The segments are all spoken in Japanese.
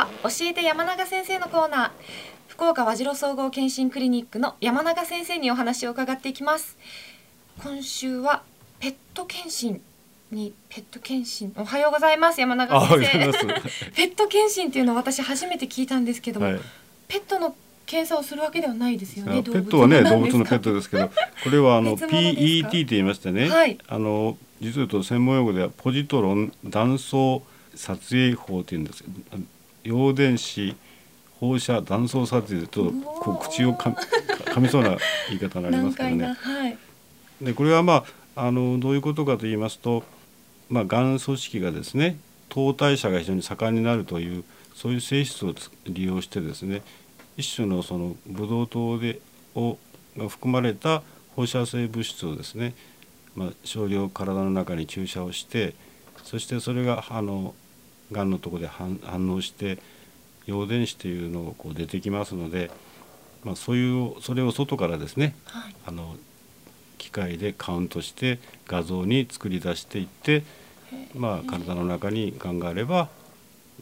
は教えて山永先生のコーナー福岡和白総合健診クリニックの山永先生にお話を伺っていきます。今週はペット検診にペット検診おはようございます山永先生。ペット検診っていうのは私初めて聞いたんですけども、はい、ペットの検査をするわけではないですよね。ペットはね動物のペットですけど、これはあの PET と言いましてね、はい、あの実は言うと専門用語ではポジトロン断層撮影法というんです陽電子放射断層撮影とこう口をか噛みそうな言い方になりますけどね。はい、でこれはまああのどういうことかと言いますと、まあ、がん組織がですね糖代謝が非常に盛んになるというそういう性質を利用してですね一種のそのブドウ糖でをが含まれた放射性物質をですね、まあ、少量体の中に注射をしてそしてそれがあのがんのとこで反応して陽電子というのをこう出てきますので、まあ、そういうそれを外からですね、はい、あの機械でカウントして画像に作り出していって、まあ、体の中にがんがあれば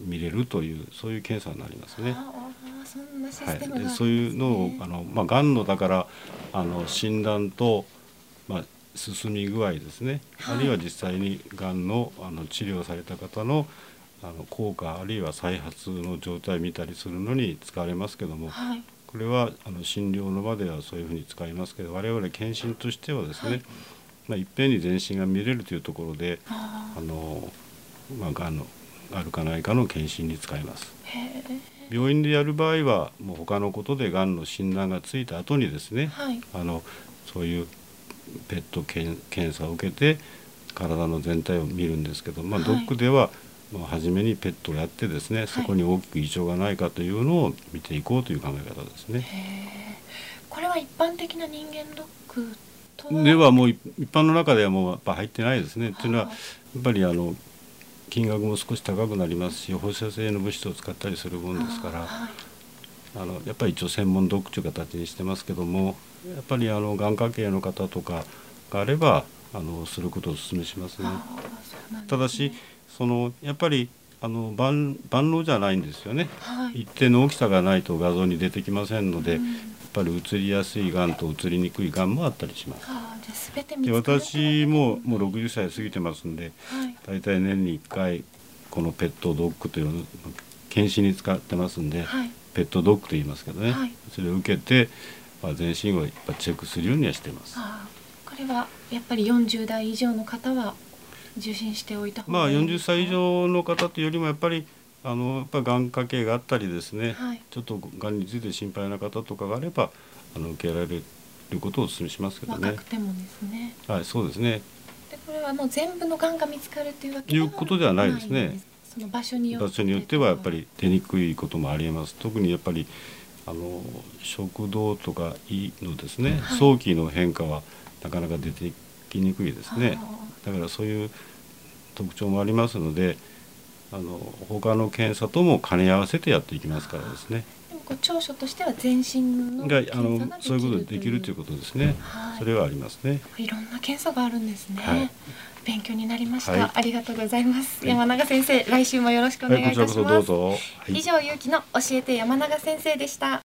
見れるというそういう検査になりますね。はい、そういうのをあの、まあ、がんのだからあの診断と、まあ、進み具合ですね、はい、あるいは実際にがんのあの治療された方のあの効果あるいは再発の状態を見たりするのに使われますけども、はい、これはあの診療の場ではそういうふうに使いますけど我々検診としてはですね、はい、まあ、いっぺんに全身が見れるというところであの、まあ、がんのあるかないかの検診に使います。病院でやる場合はもう他のことでがんの診断がついた後にですね、はい、あのそういうペット検査を受けて体の全体を見るんですけど、まあ、ドックでは、まあ、初めにペットをやってですね、そこに大きく異常がないかというのを見ていこうという考え方ですね。これは一般的な人間ドックではもう一般の中ではもうやっぱ入ってないですね。というのはやっぱりあの金額も少し高くなりますし放射性の物質を使ったりするもんですからあのやっぱり一応専門ドックという形にしてますけどもやっぱりあのがん家系の方とかがあればあのすることをお勧めしますね。すねただしそのやっぱりあの万万能じゃないんですよね、はい、一定の大きさがないと画像に出てきませんので、うん、やっぱり移りやすいがんと移りにくいがんもあったりします。で私ももう60歳過ぎてますんで、はい、大体年に1回このペットドッグというのを検診に使ってますんで、はい、ペットドッグと言いますけどね、はい、それを受けて、まあ、全身をやっぱチェックするようにはしてます。これはやっぱり40代以上の方は受診しておいたまあ40歳以上の方というよりもやっぱりあのやっぱがん家系があったりですね、はい、ちょっとがんについて心配な方とかがあればあの受けられることをお勧めしますけどね。若くてもですね。はい、そうですね。でこれはもう全部のがんが見つかるというわけいうことではないですね。その場所によって場所によってはやっぱり出にくいこともありえます。特にやっぱりあの食道とか胃のですね、はい、早期の変化はなかなか出てきにくいですね。だからそういう特徴もありますのであの他の検査とも兼ね合わせてやっていきますからですね。長所としては全身のがあのそういうことでできるということですね、はい、それはありますね。いろんな検査があるんですね、はい、勉強になりました、はい、ありがとうございます、山永先生来週もよろしくお願いいたします、以上ゆうきの教えて山永先生でした